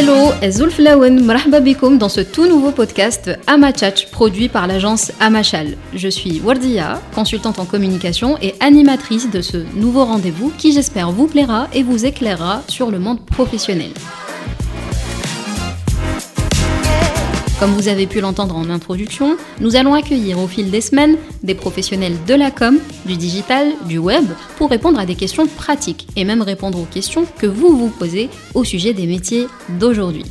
Hello, Lawen, marhaba bikoum dans ce tout nouveau podcast Amachach produit par l'agence Amachal. Je suis Wardia, consultante en communication et animatrice de ce nouveau rendez-vous qui j'espère vous plaira et vous éclairera sur le monde professionnel. Comme vous avez pu l'entendre en introduction, nous allons accueillir au fil des semaines des professionnels de la com, du digital, du web, pour répondre à des questions pratiques et même répondre aux questions que vous vous posez au sujet des métiers d'aujourd'hui.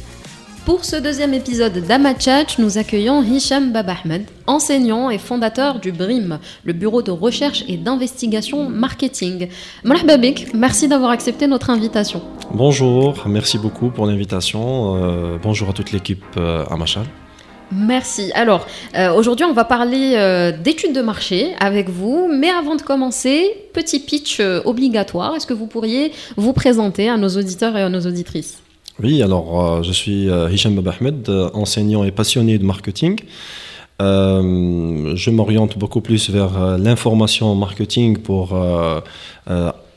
Pour ce deuxième épisode d'Amachach, nous accueillons Hicham Babahmed, enseignant et fondateur du BRIM, le Bureau de recherche et d'investigation marketing. Babik, merci d'avoir accepté notre invitation. Bonjour, merci beaucoup pour l'invitation. Euh, bonjour à toute l'équipe euh, Amachal. Merci. Alors, euh, aujourd'hui, on va parler d'études de marché avec vous. Mais avant de commencer, petit pitch obligatoire. Est-ce que vous pourriez vous présenter à nos auditeurs et à nos auditrices? Oui, alors euh, je suis euh, Hicham Babahmed, euh, enseignant et passionné de marketing. je m'oriente beaucoup plus vers l'information marketing pour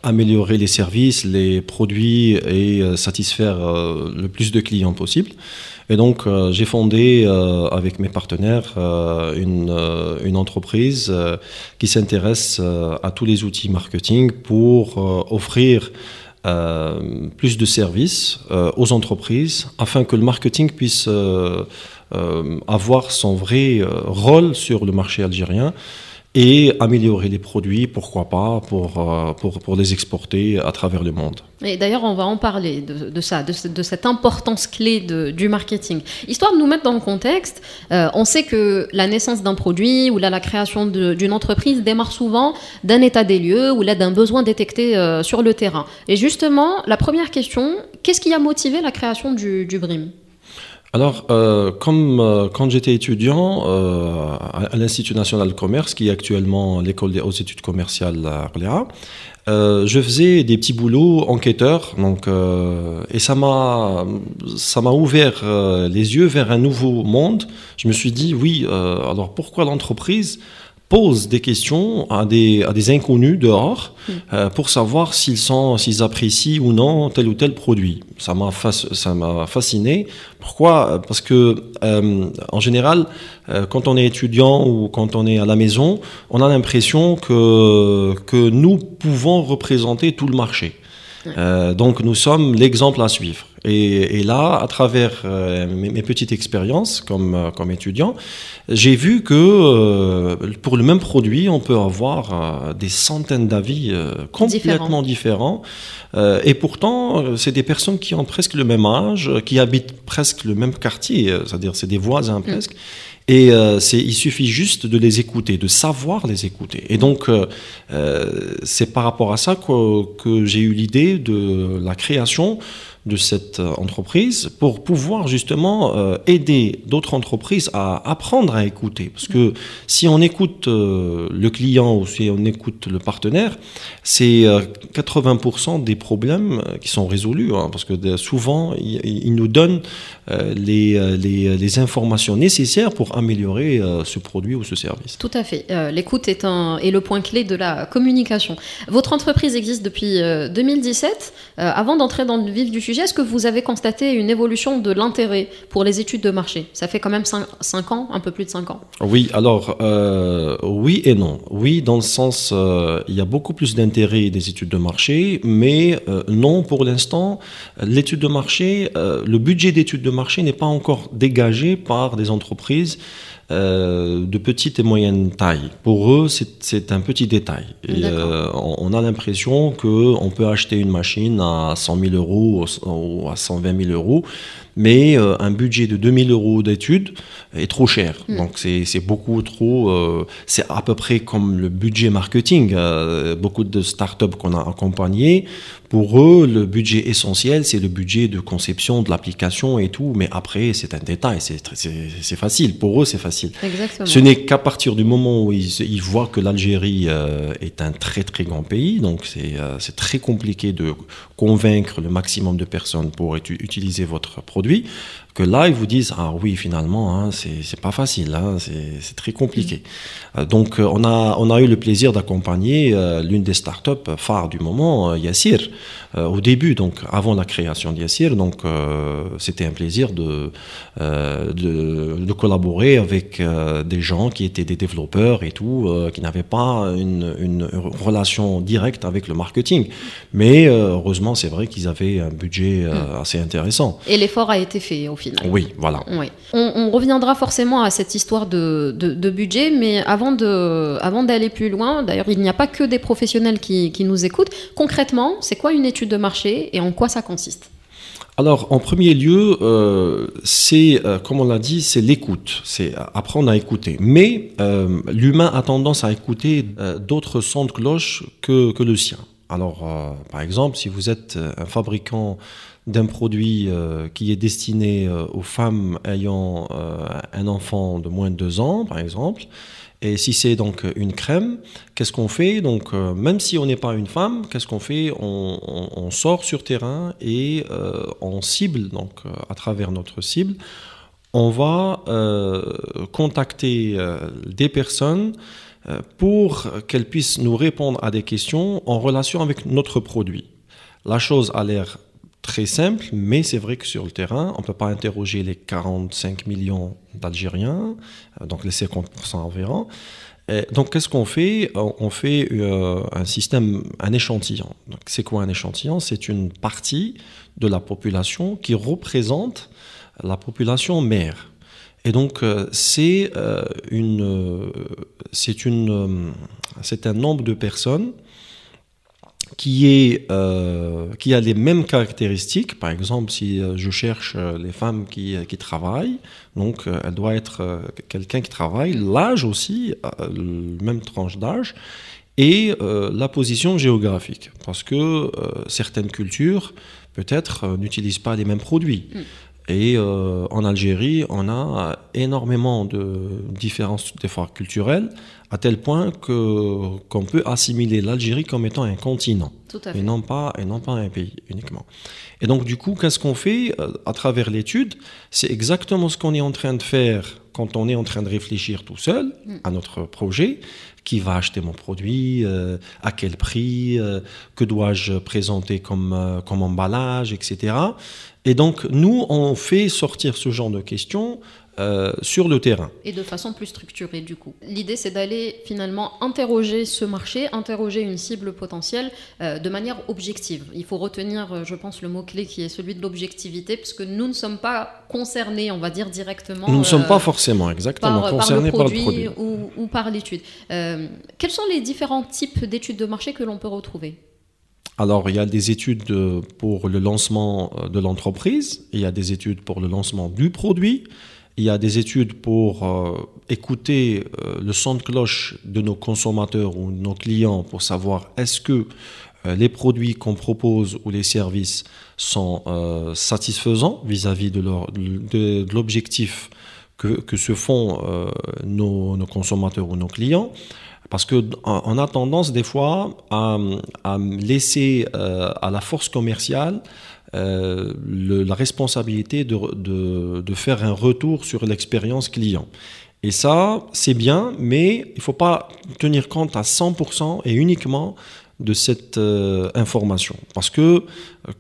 améliorer les services, les produits et satisfaire le plus de clients possible. Et donc, j'ai fondé avec mes partenaires une, entreprise qui s'intéresse à tous les outils marketing pour offrir euh, plus de services euh, aux entreprises afin que le marketing puisse euh, avoir son vrai rôle sur le marché algérien et améliorer les produits, pourquoi pas, pour, euh, pour, pour, les exporter à travers le monde. Et d'ailleurs, on va en parler de, ça, de, de, cette importance clé de, du marketing. Histoire de nous mettre dans le contexte, euh, on sait que la naissance d'un produit ou là, la création d'une entreprise démarre souvent d'un état des lieux ou d'un besoin détecté euh, sur le terrain. Et justement, la première question, qu'est-ce qui a motivé la création du, du BRIM? Alors, euh, comme euh, quand j'étais étudiant euh, à, l'Institut national de commerce, qui est actuellement l'école des hautes études commerciales à Orléans, je faisais des petits boulots enquêteurs, donc et ça m'a ça m'a ouvert les yeux vers un nouveau monde. Je me suis dit oui, alors pourquoi l'entreprise? Pose des questions à des, à des inconnus dehors mm. euh, pour savoir s'ils sont s'ils apprécient ou non tel ou tel produit. Ça m'a ça m'a fasciné. Pourquoi? Parce que euh, en général, euh, quand on est étudiant ou quand on est à la maison, on a l'impression que que nous pouvons représenter tout le marché. Euh, donc nous sommes l'exemple à suivre. Et, là, à travers euh, mes, petites expériences comme, euh, comme étudiant, j'ai vu que pour le même produit, on peut avoir des centaines d'avis complètement différents. et pourtant, c'est des personnes qui ont presque le même âge, qui habitent presque le même quartier, c'est-à-dire c'est des voisins mm. presque. Et euh, il suffit juste de les écouter, de savoir les écouter. Et donc, euh, euh, c'est par rapport à ça que, que j'ai eu l'idée de la création de cette euh, entreprise pour pouvoir justement euh, aider d'autres entreprises à apprendre à écouter. Parce que si on écoute euh, le client ou si on écoute le partenaire, c'est 80% des problèmes qui sont résolus. Hein, parce que souvent, ils nous donnent les, les, informations nécessaires pour améliorer ce produit ou ce service. Tout à fait. L'écoute est, est le point clé de la communication. Votre entreprise existe depuis 2017. avant d'entrer dans le vif du sujet, est-ce que vous avez constaté une évolution de l'intérêt pour les études de marché? Ça fait quand même 5, ans, un peu plus de 5 ans. Oui, alors euh, oui et non. Oui, dans le sens, euh, il y a beaucoup plus d'intérêt des études de marché, mais euh, non pour l'instant. L'étude de marché, le budget d'études de marché n'est pas encore dégagé par des entreprises. Euh, de petite et moyenne taille. Pour eux, c'est un petit détail. Euh, on, a l'impression qu'on peut acheter une machine à 100 000 euros ou à 120 000 euros, mais euh, un budget de 2 000 euros d'études est trop cher. Hmm. Donc c'est beaucoup trop. c'est à peu près comme le budget marketing. beaucoup de startups qu'on a accompagnées pour eux, le budget essentiel, c'est le budget de conception de l'application et tout, mais après, c'est un détail, c'est facile. Pour eux, c'est facile. Exactement. Ce n'est qu'à partir du moment où ils, voient que l'Algérie euh, est un très très grand pays, donc euh, c'est très compliqué de convaincre le maximum de personnes pour utiliser votre produit. Que là, ils vous disent Ah oui, finalement, hein, c'est pas facile, hein, c'est très compliqué. Euh, donc, euh, on a, on a eu le plaisir d'accompagner euh, l'une des startups phares du moment, Yassir, au début, donc avant la création d'Yassir. Donc, c'était un plaisir de, de, de, collaborer avec des gens qui étaient des développeurs et tout, qui n'avaient pas une, une, relation directe avec le marketing. Mais heureusement, c'est vrai qu'ils avaient un budget mm. assez intéressant. Et l'effort a été fait au final. Oui, voilà. Oui. On, reviendra forcément à cette histoire de, de, budget, mais avant de, avant d'aller plus loin, d'ailleurs, il n'y a pas que des professionnels qui, qui nous écoutent. Concrètement, c'est quoi une étude de marché et en quoi ça consiste? Alors, en premier lieu, euh, c'est, euh, comme on l'a dit, c'est l'écoute. C'est apprendre à écouter. Mais euh, l'humain a tendance à écouter d'autres sons de cloche que, que le sien. Alors, par exemple, si vous êtes un fabricant d'un produit euh, qui est destiné euh, aux femmes ayant euh, un enfant de moins de deux ans, par exemple. Et si c'est donc une crème, qu'est-ce qu'on fait? Donc, même si on n'est pas une femme, qu'est-ce qu'on fait? On, sort sur terrain et on cible, donc à travers notre cible, on va contacter des personnes pour qu'elles puissent nous répondre à des questions en relation avec notre produit. La chose a l'air très simple, mais c'est vrai que sur le terrain, on ne peut pas interroger les 45 millions d'Algériens, euh, donc les 50% environ. donc, qu'est-ce qu'on fait? On fait euh, un système, un échantillon. c'est quoi un échantillon? C'est une partie de la population qui représente la population mère. Et donc, euh, c'est une, c'est une, c'est un nombre de personnes qui, est, euh, qui a les mêmes caractéristiques. Par exemple, si euh, je cherche euh, les femmes qui, qui travaillent, donc elle doit être quelqu'un qui travaille, l'âge aussi, même tranche d'âge, et la position géographique. Parce que certaines cultures, peut-être, n'utilisent pas les mêmes produits. Mm. Et en Algérie, on a énormément de différences des fois culturelles à tel point que qu'on peut assimiler l'Algérie comme étant un continent et non pas et non pas un pays uniquement. Et donc du coup, qu'est-ce qu'on fait euh, à travers l'étude? C'est exactement ce qu'on est en train de faire quand on est en train de réfléchir tout seul mm. à notre projet. Qui va acheter mon produit euh, À quel prix euh, Que dois-je présenter comme, comme emballage, etc. Et donc nous, on fait sortir ce genre de questions euh, sur le terrain. Et de façon plus structurée du coup. L'idée c'est d'aller finalement interroger ce marché, interroger une cible potentielle euh, de manière objective. Il faut retenir, euh, je pense, le mot-clé qui est celui de l'objectivité, puisque nous ne sommes pas concernés, on va dire directement. Nous ne sommes pas forcément exactement concernés par le produit, Ou, ou, par l'étude. quels sont les différents types d'études de marché que l'on peut retrouver? Alors, il y a des études pour le lancement de l'entreprise, il y a des études pour le lancement du produit, il y a des études pour euh, écouter euh, le son de cloche de nos consommateurs ou de nos clients pour savoir est-ce que euh, les produits qu'on propose ou les services sont satisfaisants vis-à-vis de, l'objectif que, se font nos, consommateurs ou nos clients. Parce qu'on a tendance des fois à, à laisser à la force commerciale euh, la responsabilité de, de, faire un retour sur l'expérience client. Et ça, c'est bien, mais il ne faut pas tenir compte à 100% et uniquement de cette euh, information. Parce que euh,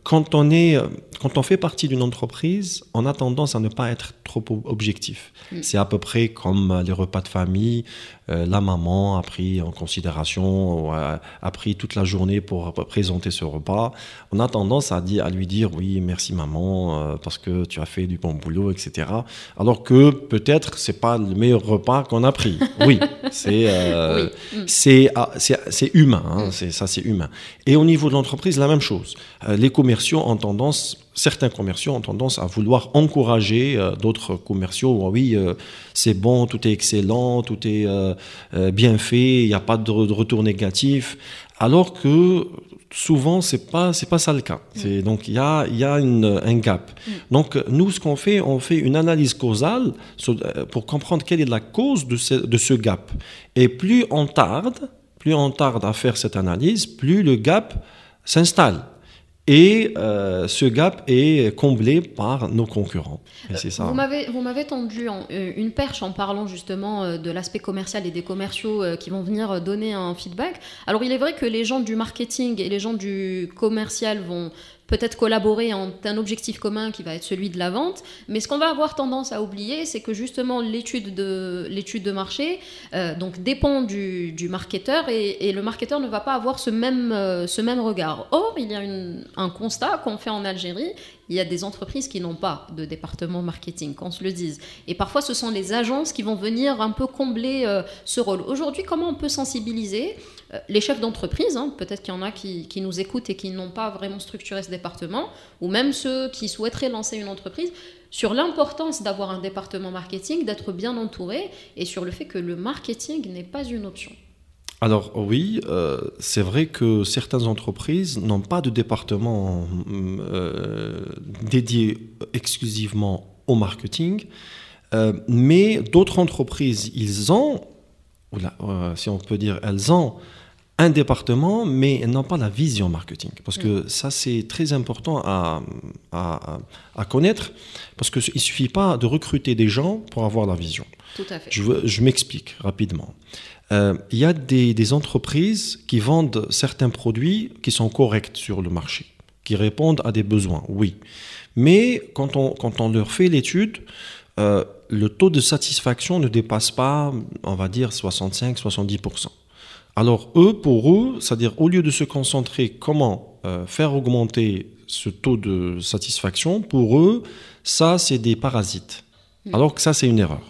quand on, est, quand on fait partie d'une entreprise, on a tendance à ne pas être trop objectif. Mm. C'est à peu près comme les repas de famille. La maman a pris en considération, a, pris toute la journée pour présenter ce repas. On a tendance à, dire, à lui dire oui, merci maman, parce que tu as fait du bon boulot, etc. Alors que peut-être c'est pas le meilleur repas qu'on a pris. Oui, c'est c'est humain. Hein, ça c'est humain. Et au niveau de l'entreprise, la même chose. Euh, les commerciaux ont tendance, certains commerciaux ont tendance à vouloir encourager euh, d'autres commerciaux. Oh oui, euh, c'est bon, tout est excellent, tout est bien fait, il n'y a pas de, retour négatif. Alors que souvent c'est pas c'est pas ça le cas. C'est donc il y a y a un gap. Mm. Donc nous ce qu'on fait on fait une analyse causale pour comprendre quelle est la cause de ce, de ce gap. Et plus on tarde, plus on tarde à faire cette analyse, plus le gap s'installe. Et euh, ce gap est comblé par nos concurrents. Vous m'avez tendu euh, une perche en parlant justement euh, de l'aspect commercial et des commerciaux qui vont venir donner un feedback. Alors il est vrai que les gens du marketing et les gens du commercial vont peut-être collaborer en un objectif commun qui va être celui de la vente. Mais ce qu'on va avoir tendance à oublier, c'est que justement l'étude de, l'étude de marché euh, donc dépend du, du marketeur et, le marketeur ne va pas avoir ce même, euh, ce même regard. Or, il y a un constat qu'on fait en Algérie il y a des entreprises qui n'ont pas de département marketing, qu'on se le dise. Et parfois, ce sont les agences qui vont venir un peu combler euh, ce rôle. Aujourd'hui, comment on peut sensibiliser les chefs d'entreprise hein, Peut-être qu'il y en a qui, nous écoutent et qui n'ont pas vraiment structuré ce département, ou même ceux qui souhaiteraient lancer une entreprise sur l'importance d'avoir un département marketing, d'être bien entouré, et sur le fait que le marketing n'est pas une option. Alors oui, euh, c'est vrai que certaines entreprises n'ont pas de département euh, dédié exclusivement au marketing, euh, mais d'autres entreprises, ils ont, si on peut dire, elles ont un département, mais n'ont pas la vision marketing. Parce que mm. ça, c'est très important à, à, connaître, parce qu'il ne suffit pas de recruter des gens pour avoir la vision. Tout à fait. Je, je m'explique rapidement. Euh, il y a des, entreprises qui vendent certains produits qui sont corrects sur le marché, qui répondent à des besoins, oui. Mais quand on, quand on leur fait l'étude, euh, le taux de satisfaction ne dépasse pas, on va dire, 65-70%. Alors eux, pour eux, c'est-à-dire au lieu de se concentrer comment euh, faire augmenter ce taux de satisfaction, pour eux, ça, c'est des parasites. Hmm. Alors que ça, c'est une erreur.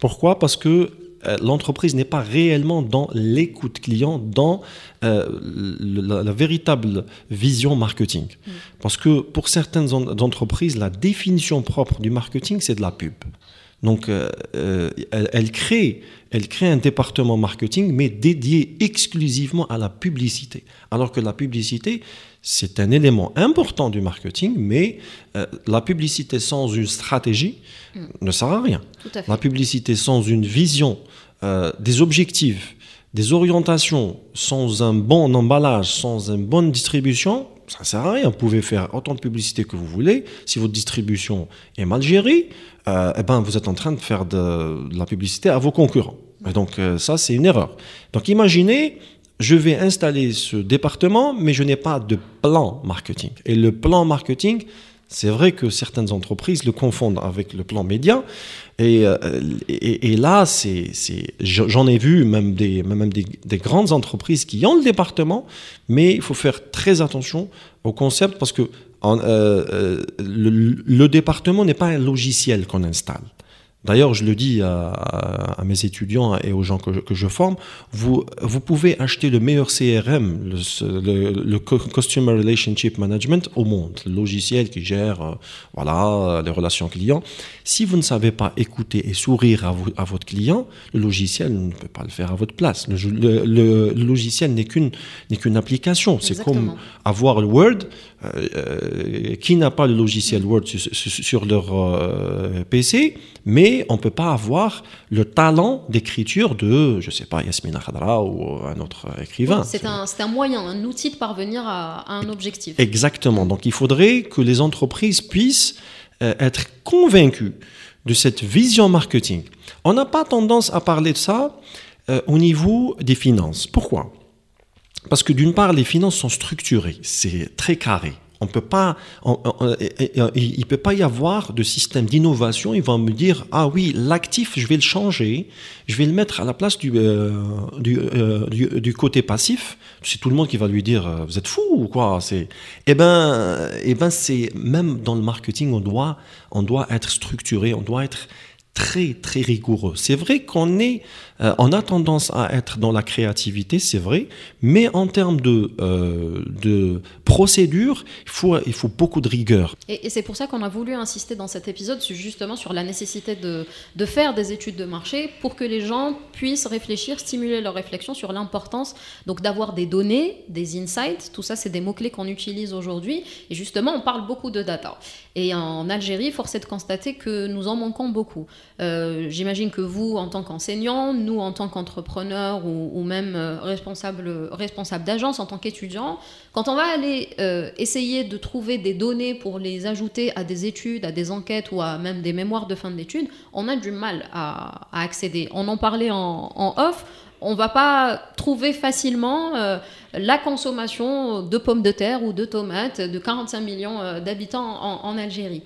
Pourquoi? Parce que euh, l'entreprise n'est pas réellement dans l'écoute client, dans euh, la, véritable vision marketing. Mm. Parce que pour certaines entreprises, la définition propre du marketing, c'est de la pub. Donc, euh, elle, crée, elle crée un département marketing, mais dédié exclusivement à la publicité. Alors que la publicité, c'est un élément important du marketing, mais la publicité sans une stratégie mm. ne sert à rien. la publicité sans une vision euh, des objectifs, des orientations sans un bon emballage, sans une bonne distribution, ça ne sert à rien. Vous pouvez faire autant de publicité que vous voulez. Si votre distribution est mal gérée, euh, eh ben, vous êtes en train de faire de, la publicité à vos concurrents. Donc euh, ça, c'est une erreur. Donc imaginez, je vais installer ce département, mais je n'ai pas de plan marketing. Et le plan marketing, c'est vrai que certaines entreprises le confondent avec le plan média. Et, euh, et, là, c'est, j'en ai vu même, des, même des, grandes entreprises qui ont le département, mais il faut faire très attention au concept parce que euh, euh, le, département n'est pas un logiciel qu'on installe. D'ailleurs, je le dis à, mes étudiants et aux gens que je, forme, vous, vous pouvez acheter le meilleur CRM, le, Customer Relationship Management au monde, le logiciel qui gère euh, voilà, les relations clients. Si vous ne savez pas écouter et sourire à, à votre client, le logiciel ne peut pas le faire à votre place. Le, logiciel n'est qu'une qu'une application. C'est comme avoir le Word. Euh, euh, qui n'a pas le logiciel Word sur, leur PC, mais on ne peut pas avoir le talent d'écriture de, je ne sais pas, Yasmina Khadra ou un autre écrivain. c'est un, un, moyen, un outil de parvenir à, un objectif. Exactement. Donc il faudrait que les entreprises puissent euh, être convaincues de cette vision marketing. On n'a pas tendance à parler de ça euh, au niveau des finances. Pourquoi? Parce que d'une part, les finances sont structurées, c'est très carré. On peut pas, il ne peut pas y avoir de système d'innovation. Ils vont me dire ah oui, l'actif, je vais le changer, je vais le mettre à la place du, euh, euh, du, côté passif. C'est tout le monde qui va lui dire euh, vous êtes fou ou quoi? Eh ben, eh ben c'est même dans le marketing, on doit, on doit être structuré, on doit être très très rigoureux. C'est vrai qu'on est, euh, on a tendance à être dans la créativité, c'est vrai, mais en termes de, euh, de procédure, il faut, il faut beaucoup de rigueur. Et, c'est pour ça qu'on a voulu insister dans cet épisode justement sur la nécessité de, de, faire des études de marché pour que les gens puissent réfléchir, stimuler leur réflexion sur l'importance donc d'avoir des données, des insights. Tout ça, c'est des mots clés qu'on utilise aujourd'hui. Et justement, on parle beaucoup de data. Et en Algérie, force est de constater que nous en manquons beaucoup. euh, j'imagine que vous, en tant qu'enseignant, nous, en tant qu'entrepreneurs ou, même euh, responsable, responsable d'agence, en tant qu'étudiant, quand on va aller euh, essayer de trouver des données pour les ajouter à des études, à des enquêtes ou à même des mémoires de fin d'études, on a du mal à, accéder. On en parlait en, off on va pas trouver facilement la consommation de pommes de terre ou de tomates de 45 millions d'habitants en, Algérie.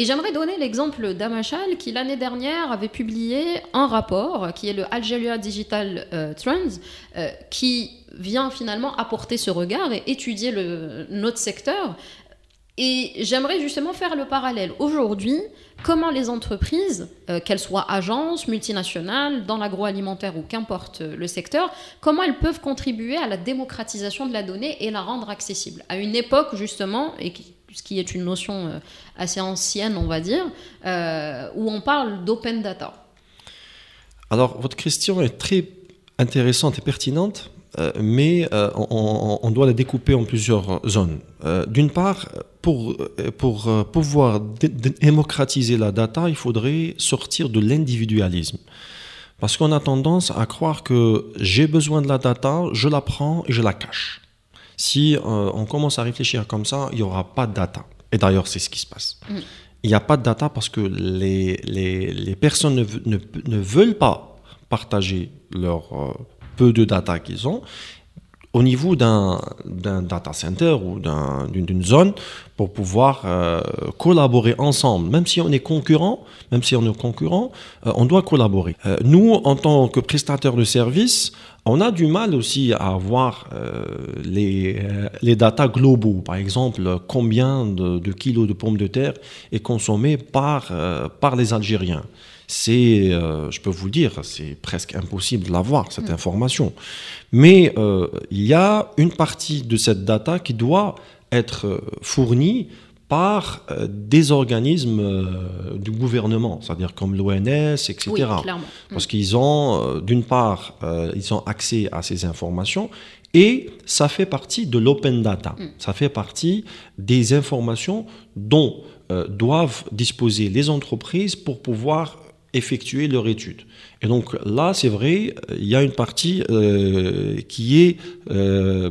Et j'aimerais donner l'exemple d'Amachal qui l'année dernière avait publié un rapport qui est le Algeria Digital euh, Trends euh, qui vient finalement apporter ce regard et étudier le, notre secteur. Et j'aimerais justement faire le parallèle. Aujourd'hui, comment les entreprises, euh, qu'elles soient agences, multinationales, dans l'agroalimentaire ou qu'importe le secteur, comment elles peuvent contribuer à la démocratisation de la donnée et la rendre accessible. À une époque justement, et qui, ce qui est une notion euh, assez ancienne, on va dire, euh, où on parle d'open data. Alors, votre question est très intéressante et pertinente, euh, mais on, doit la découper en plusieurs zones. D'une part, pour, pour pouvoir démocratiser la data, il faudrait sortir de l'individualisme. Parce qu'on a tendance à croire que j'ai besoin de la data, je la prends et je la cache. Si euh, on commence à réfléchir comme ça, il n'y aura pas de data. Et d'ailleurs, c'est ce qui se passe. Mm. Il n'y a pas de data parce que les, les, personnes ne, ne, veulent pas partager leur euh, peu de data qu'ils ont au niveau d'un data center ou d'une zone pour pouvoir euh, collaborer ensemble. Même si on est concurrent, même si on est concurrent, on doit collaborer. nous, en tant que prestataire de services, on a du mal aussi à avoir euh, les, euh, les datas globaux. Par exemple, combien de, kilos de pommes de terre est consommé par, euh, par les Algériens. C'est, je peux vous le dire, c'est presque impossible de l'avoir, cette mm. information. Mais il y a une partie de cette data qui doit être fournie par euh, des organismes euh, du gouvernement, c'est-à-dire comme l'ONS, etc. Parce qu'ils ont, euh, d'une part, ils ont accès à ces informations et ça fait partie de l'open data. Mm. Ça fait partie des informations dont doivent disposer les entreprises pour pouvoir effectuer leur étude. Et donc là, c'est vrai, il y a une partie euh, qui, est, euh,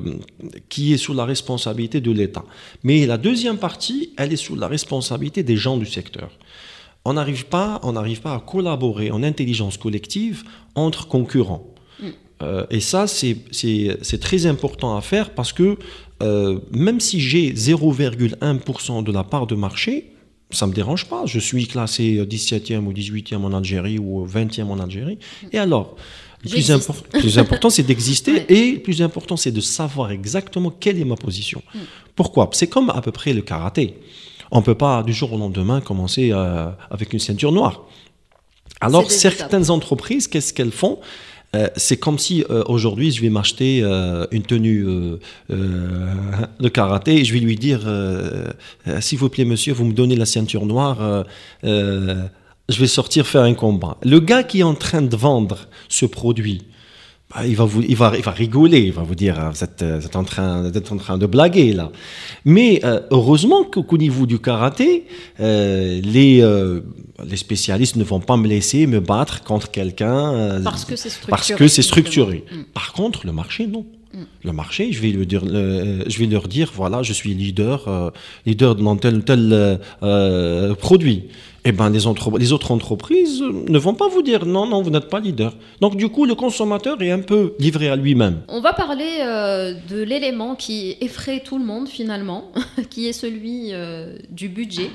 qui est sous la responsabilité de l'État. Mais la deuxième partie, elle est sous la responsabilité des gens du secteur. On n'arrive pas, on n'arrive pas à collaborer en intelligence collective entre concurrents. Mm. Euh, et ça, c'est très important à faire parce que même si j'ai 0,1% de la part de marché, ça ne me dérange pas. Je suis classé 17e ou 18e en Algérie ou 20e en Algérie. Et alors le plus, important, c'est d'exister et le plus important, c'est de savoir exactement quelle est ma position. Mm. Pourquoi? C'est comme à peu près le karaté. On ne peut pas du jour au lendemain commencer euh, avec une ceinture noire. Alors, certaines entreprises, qu'est-ce qu'elles font? Euh, c'est comme si euh, aujourd'hui je vais m'acheter euh, une tenue de karaté et je vais lui dire s'il vous plaît monsieur vous me donnez la ceinture noire je vais sortir faire un combat. Le gars qui est en train de vendre ce produit bah, il, va vous, il, va, il va rigoler, il va vous dire vous êtes, en train, en train de blaguer là. Mais heureusement qu'au niveau du karaté, les, les spécialistes ne vont pas me laisser me battre contre quelqu'un euh, parce que c'est structuré. Parce que c'est structuré. Mm. Par contre, le marché, non. Mm. Le marché, je vais, lui dire, je vais leur dire, voilà, je suis leader, euh, leader dans tel tel euh, produit. Eh ben, les, les, autres entreprises ne vont pas vous dire non, non, vous n'êtes pas leader. Donc, du coup, le consommateur est un peu livré à lui-même. On va parler de l'élément qui effraie tout le monde, finalement, qui est celui du budget.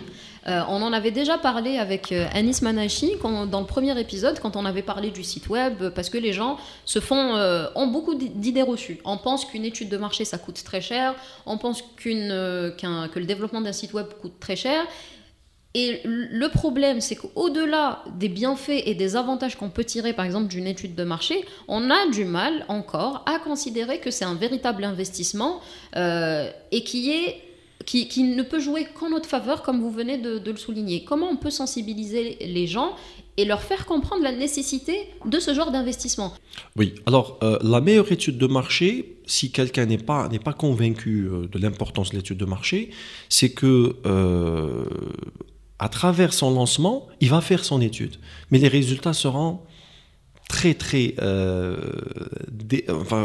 Euh, on en avait déjà parlé avec euh, Anis Manachi dans le premier épisode, quand on avait parlé du site web, parce que les gens se font, euh, ont beaucoup d'idées reçues. On pense qu'une étude de marché, ça coûte très cher. On pense que le développement d'un site web coûte très cher. Et le problème, c'est qu'au-delà des bienfaits et des avantages qu'on peut tirer, par exemple, d'une étude de marché, on a du mal encore à considérer que c'est un véritable investissement et qui est qui, ne peut jouer qu'en notre faveur, comme vous venez de, le souligner. Comment on peut sensibiliser les gens et leur faire comprendre la nécessité de ce genre d'investissement? Oui, alors euh, la meilleure étude de marché, si quelqu'un n'est pas, n'est pas convaincu euh, de l'importance de l'étude de marché, c'est que... Euh, à travers son lancement, il va faire son étude. Mais les résultats seront très très euh,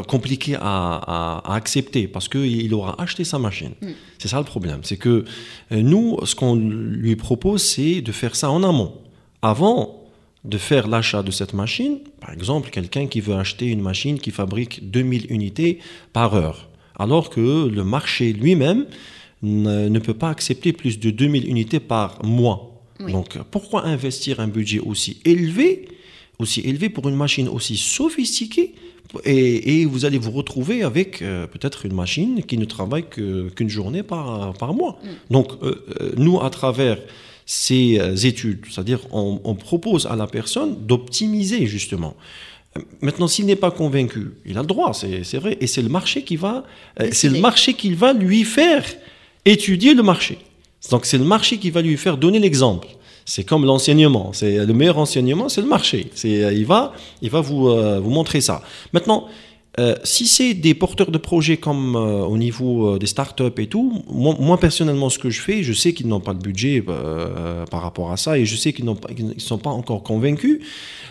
compliqués à, accepter parce qu'il aura acheté sa machine. Mm. C'est ça le problème. C'est que euh, nous, ce qu'on lui propose, c'est de faire ça en amont. Avant de faire l'achat de cette machine, par exemple, quelqu'un qui veut acheter une machine qui fabrique 2000 unités par heure, alors que le marché lui-même ne, peut pas accepter plus de 2000 unités par mois. Donc pourquoi investir un budget aussi élevé, aussi élevé pour une machine aussi sophistiquée et, vous allez vous retrouver avec euh, peut-être une machine qui ne travaille qu'une journée par, par mois. Mm. Donc euh, euh, nous, à travers ces études, c'est-à-dire on, propose à la personne d'optimiser justement. Maintenant, s'il n'est pas convaincu, il a le droit, c'est vrai, et c'est le marché qui va, c'est le marché qui va lui faire étudier le marché. Donc c'est le marché qui va lui faire donner l'exemple. C'est comme l'enseignement. C'est le meilleur enseignement, c'est le marché. C'est il va il va vous euh, vous montrer ça. Maintenant, euh, si c'est des porteurs de projets comme euh, au niveau euh, des startups et tout, moi, personnellement ce que je fais, je sais qu'ils n'ont pas le budget par rapport à ça et je sais qu'ils ne sont pas encore convaincus.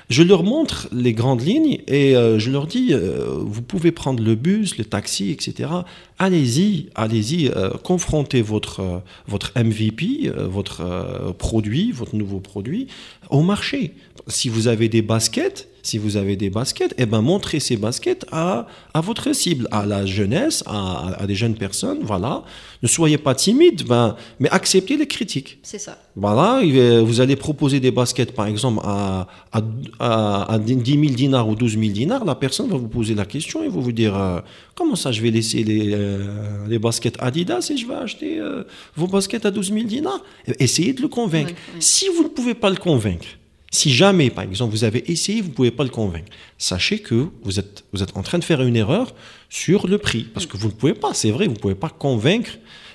Je leur montre les grandes lignes et je leur dis, vous pouvez prendre le bus, le taxi, etc. Allez-y, allez-y, confrontez votre, votre MVP, votre produit, votre nouveau produit au marché. Si vous avez des baskets, si vous avez des baskets, eh ben, montrez ces baskets à, à votre cible, à la jeunesse, à, à, des jeunes personnes. Voilà. Ne soyez pas timide, ben, mais acceptez les critiques. C'est ça. Voilà. Vous allez proposer des baskets, par exemple, à, à, à 10 000 dinars ou 12 000 dinars. La personne va vous poser la question et va vous dire euh, Comment ça, je vais laisser les, euh, les baskets Adidas et je vais acheter euh, vos baskets à 12 000 dinars? Essayez de le convaincre. Si vous ne pouvez pas le convaincre, si jamais, par exemple, vous avez essayé, vous ne pouvez pas le convaincre, sachez que vous êtes, vous êtes en train de faire une erreur sur le prix. Parce que vous ne pouvez pas, c'est vrai, vous ne pouvez pas convaincre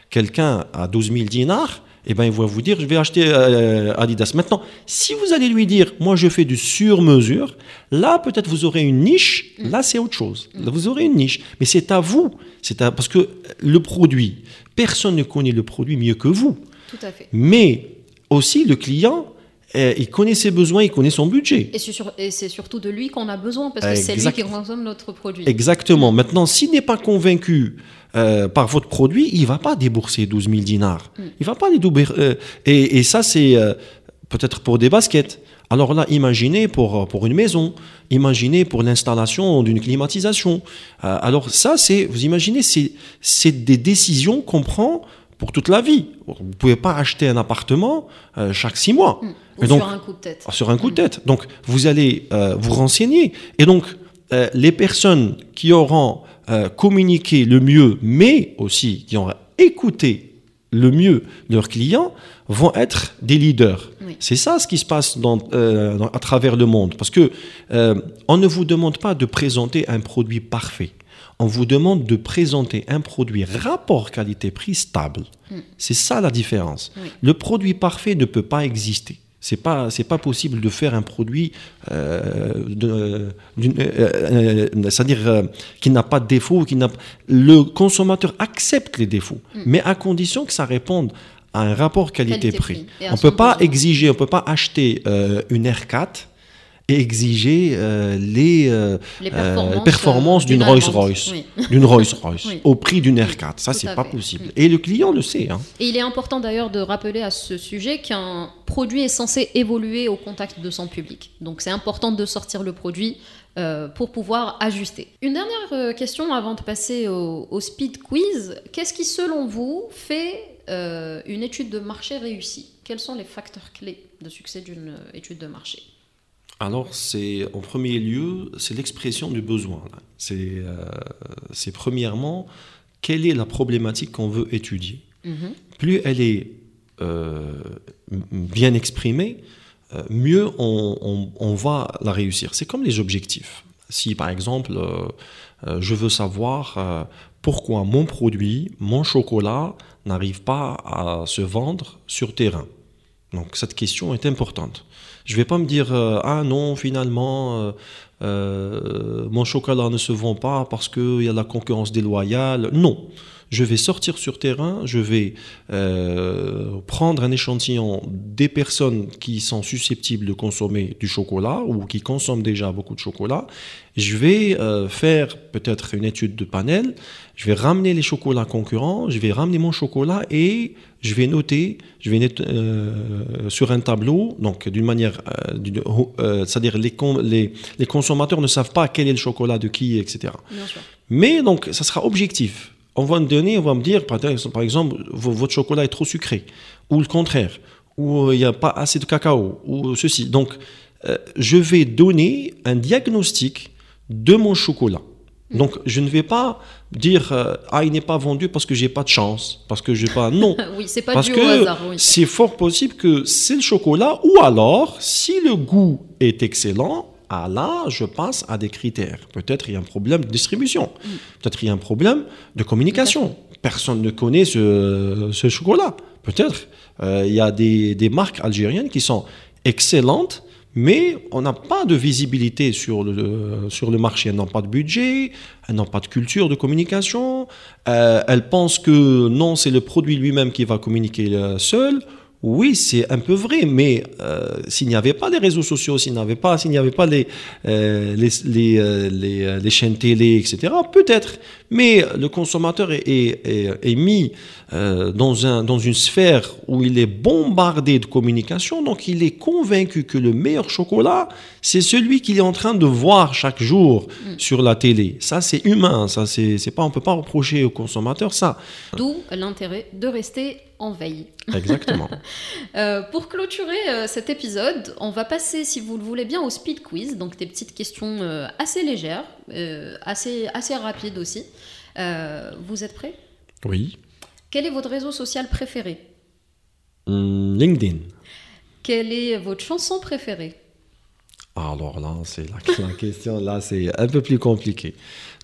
quelqu'un à 12 000 dinars, et eh ben, il va vous dire, je vais acheter euh, Adidas. Maintenant, si vous allez lui dire, moi je fais du sur-mesure, là peut-être vous aurez une niche, là c'est autre chose. Là, vous aurez une niche. Mais c'est à vous. C'est à, parce que le produit, personne ne connaît le produit mieux que vous. Tout à fait. Mais aussi le client, eh, il connaît ses besoins, il connaît son budget. Et c'est surtout de lui qu'on a besoin, parce que c'est lui qui consomme notre produit. Exactement. Maintenant, s'il n'est pas convaincu euh, par votre produit, il ne va pas débourser 12 000 dinars. Mm. Il va pas les doubler. Euh, et, ça, c'est euh, peut-être pour des baskets. Alors là, imaginez pour, pour une maison, imaginez pour l'installation d'une climatisation. alors ça, c'est, vous imaginez, c'est des décisions qu'on prend pour toute la vie. Vous ne pouvez pas acheter un appartement euh, chaque six mois. Mmh. donc, sur un coup de tête. Sur un coup de tête. Donc, vous allez euh, vous renseigner. Et donc, euh, les personnes qui auront communiqué le mieux, mais aussi qui auront écouté le mieux leurs clients, vont être des leaders. C'est ça ce qui se passe dans, à travers le monde. Parce que on ne vous demande pas de présenter un produit parfait on vous demande de présenter un produit rapport qualité-prix stable. Hmm. C'est ça la différence. Le produit parfait ne peut pas exister. C'est pas c'est pas possible de faire un produit euh, euh, euh, c'est-à-dire qui n'a pas de défaut qui n'a le consommateur accepte les défauts hmm. mais à condition que ça réponde à un rapport qualité-prix. on peut pas exiger on peut pas acheter une R4 exiger euh, les, euh, euh, performances, d'une Rolls-Royce, d'une Rolls-Royce au prix d'une R4. Ça, c'est pas possible. Et le client le sait. Hein. Et il est important d'ailleurs de rappeler à ce sujet qu'un produit est censé évoluer au contact de son public. Donc, c'est important de sortir le produit pour pouvoir ajuster. Une dernière question avant de passer au, au speed quiz. Qu'est-ce qui, selon vous, fait une étude de marché réussie? Quels sont les facteurs clés de succès d'une étude de marché? Alors, c'est en premier lieu, c'est l'expression du besoin. Euh, c'est premièrement, quelle est la problématique qu'on veut étudier mhm. Plus elle est euh, bien exprimée, euh, mieux on, va la réussir. C'est comme les objectifs. Si par exemple, je veux savoir pourquoi mon produit, mon chocolat, n'arrive pas à se vendre sur terrain. Donc cette question est importante. Je vais pas me dire euh, ah non finalement euh, euh, mon chocolat ne se vend pas parce qu'il y a la concurrence déloyale. Non, je vais sortir sur terrain, je vais euh, prendre un échantillon des personnes qui sont susceptibles de consommer du chocolat ou qui consomment déjà beaucoup de chocolat. Je vais euh, faire peut-être une étude de panel, je vais ramener les chocolats concurrents, je vais ramener mon chocolat et je vais noter, je vais noter, euh, sur un tableau, donc d'une manière, c'est-à-dire les, les, les, consommateurs ne savent pas quel est le chocolat de qui, etc. Mais donc, ça sera objectif on va me donner, on va me dire, par exemple, votre chocolat est trop sucré, ou le contraire, ou euh, il n'y a pas assez de cacao, ou ceci. Donc, euh, je vais donner un diagnostic de mon chocolat. Hmm. Donc, je ne vais pas dire euh, ah il n'est pas vendu parce que j'ai pas de chance, parce que j'ai pas non. oui, c'est pas parce du que hasard. C'est fort possible que c'est le chocolat, ou alors si le goût est excellent, ah là, je passe à des critères. Peut-être il y a un problème de distribution. Peut-être il y a un problème de communication. Personne ne connaît ce, chocolat. Peut-être euh, il y a des, marques algériennes qui sont excellentes, mais on n'a pas de visibilité sur le, sur le marché. Elles n'ont pas de budget, elles n'ont pas de culture de communication. Euh, elles pensent que non, c'est le produit lui-même qui va communiquer euh, seul oui, c'est un peu vrai, mais euh, s'il n'y avait pas les réseaux sociaux, s'il n'y avait pas, s'il n'y avait pas les, euh, euh, les, les, chaînes télé, etc., peut-être. Mais le consommateur est, est, est mis dans, un, dans une sphère où il est bombardé de communication, donc il est convaincu que le meilleur chocolat, c'est celui qu'il est en train de voir chaque jour mm. sur la télé. Ça, c'est humain, ça, c'est, pas, on peut pas reprocher au consommateur ça. D'où l'intérêt de rester en veille. Exactement. Euh, pour clôturer euh, cet épisode, on va passer, si vous le voulez bien, au speed quiz, donc des petites questions euh, assez légères, assez, assez rapides aussi. Vous êtes prêts? Oui. Quel est votre réseau social préféré? Hmm, LinkedIn. Quelle est votre chanson préférée? Alors là, c'est la, la question, là, c'est un peu plus compliqué.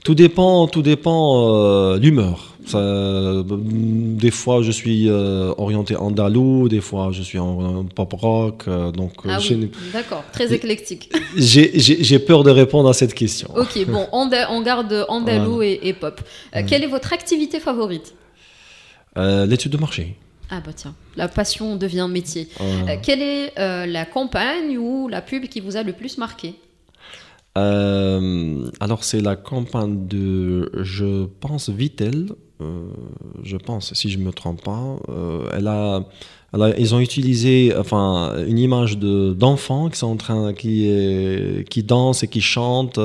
Tout dépend, tout dépend euh, l'humeur. des fois, je suis euh, orienté andalou, des fois, je suis en, pop rock. Euh, donc, ah oui, d'accord, très éclectique. J'ai peur de répondre à cette question. Ok, bon, on, garde andalou et, pop. Quelle est votre activité favorite? L'étude de marché. Ah bah tiens, la passion devient métier. quelle est la campagne ou la pub qui vous a le plus marqué? Euh, alors c'est la campagne de, je pense, Vitel, euh, je pense, si je ne me trompe pas. Euh, elle a, ils ont utilisé enfin, une image d'enfants qui sont en train, qui, qui dansent et qui chantent.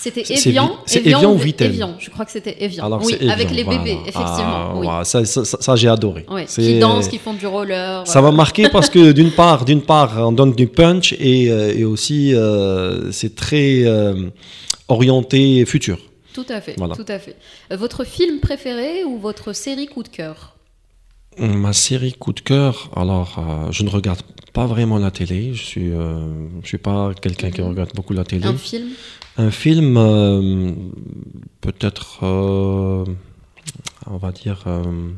C'était Evian, C'est Evian, ou Vitel Evian, je crois que c'était Evian. oui, avec les bébés, effectivement. Ah, ça, ça, j'ai adoré. qui dansent, qui font du roller. Ça m'a marqué parce que d'une part, d'une part, on donne du punch et, euh, et aussi euh, c'est très euh, orienté futur. Tout à fait, tout à fait. Votre film préféré ou votre série coup de cœur? Ma série coup de cœur, alors je ne regarde pas vraiment la télé. Je suis, je suis pas quelqu'un qui mhm. regarde beaucoup la télé. Un film? Un film, euh, peut-être, euh, on va dire, euh,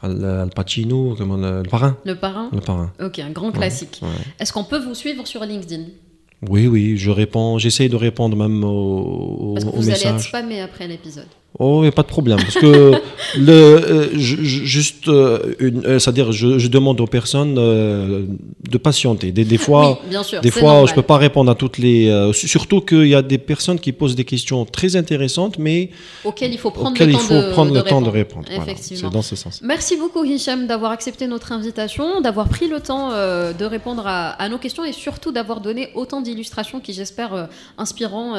Al, Pacino, comment, le, parrain. Le parrain? Le parrain. Ok, un grand classique. Est-ce qu'on peut vous suivre sur LinkedIn? Oui, oui, je réponds, j'essaie de répondre même aux, Parce que vous allez être spammé après l'épisode. Oh, il n'y a pas de problème. Parce que, le, euh, juste, euh, euh, c'est-à-dire, je, demande aux personnes de patienter. Des, des fois, des fois je ne peux pas répondre à toutes les. surtout qu'il y a des personnes qui posent des questions très intéressantes, mais. Auxquelles il faut prendre, le, temps, faut de, prendre le temps de répondre. Effectivement. c'est dans ce sens. Merci beaucoup, Hicham, d'avoir accepté notre invitation, d'avoir pris le temps de répondre à, nos questions et surtout d'avoir donné autant d'illustrations qui, j'espère, inspireront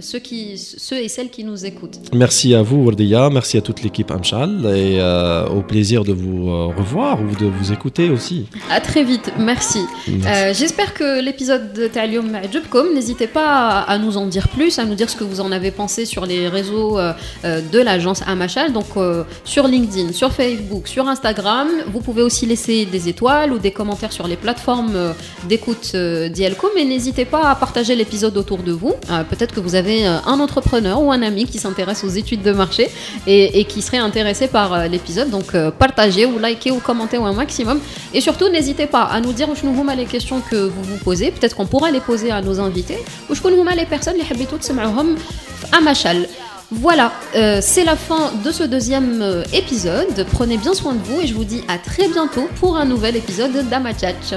ceux, qui, ceux et celles qui nous écoutent. Merci à vous, Wardia. Merci à toute l'équipe Amchal et euh, au plaisir de vous euh, revoir ou de vous écouter aussi. À très vite, merci. Euh, j'espère que l'épisode de Talium Jobcom, n'hésitez pas à, nous en dire plus, à nous dire ce que vous en avez pensé sur les réseaux de l'agence Amachal, donc sur LinkedIn, sur Facebook, sur Instagram. Vous pouvez aussi laisser des étoiles ou des commentaires sur les plateformes d'écoute d'IELCO, mais n'hésitez pas à partager l'épisode autour de vous. Peut-être que vous avez un entrepreneur ou un ami qui s'intéresse aux études marché et, qui seraient intéressés par euh, l'épisode. Donc euh, partagez ou likez ou commentez un maximum. Et surtout, n'hésitez pas à nous dire où nous les questions que vous vous posez. Peut-être qu'on pourra les poser à nos invités. Ou les personnes qui habitent à Machal. Voilà, euh, c'est la fin de ce deuxième épisode. Prenez bien soin de vous et je vous dis à très bientôt pour un nouvel épisode d'Amachach.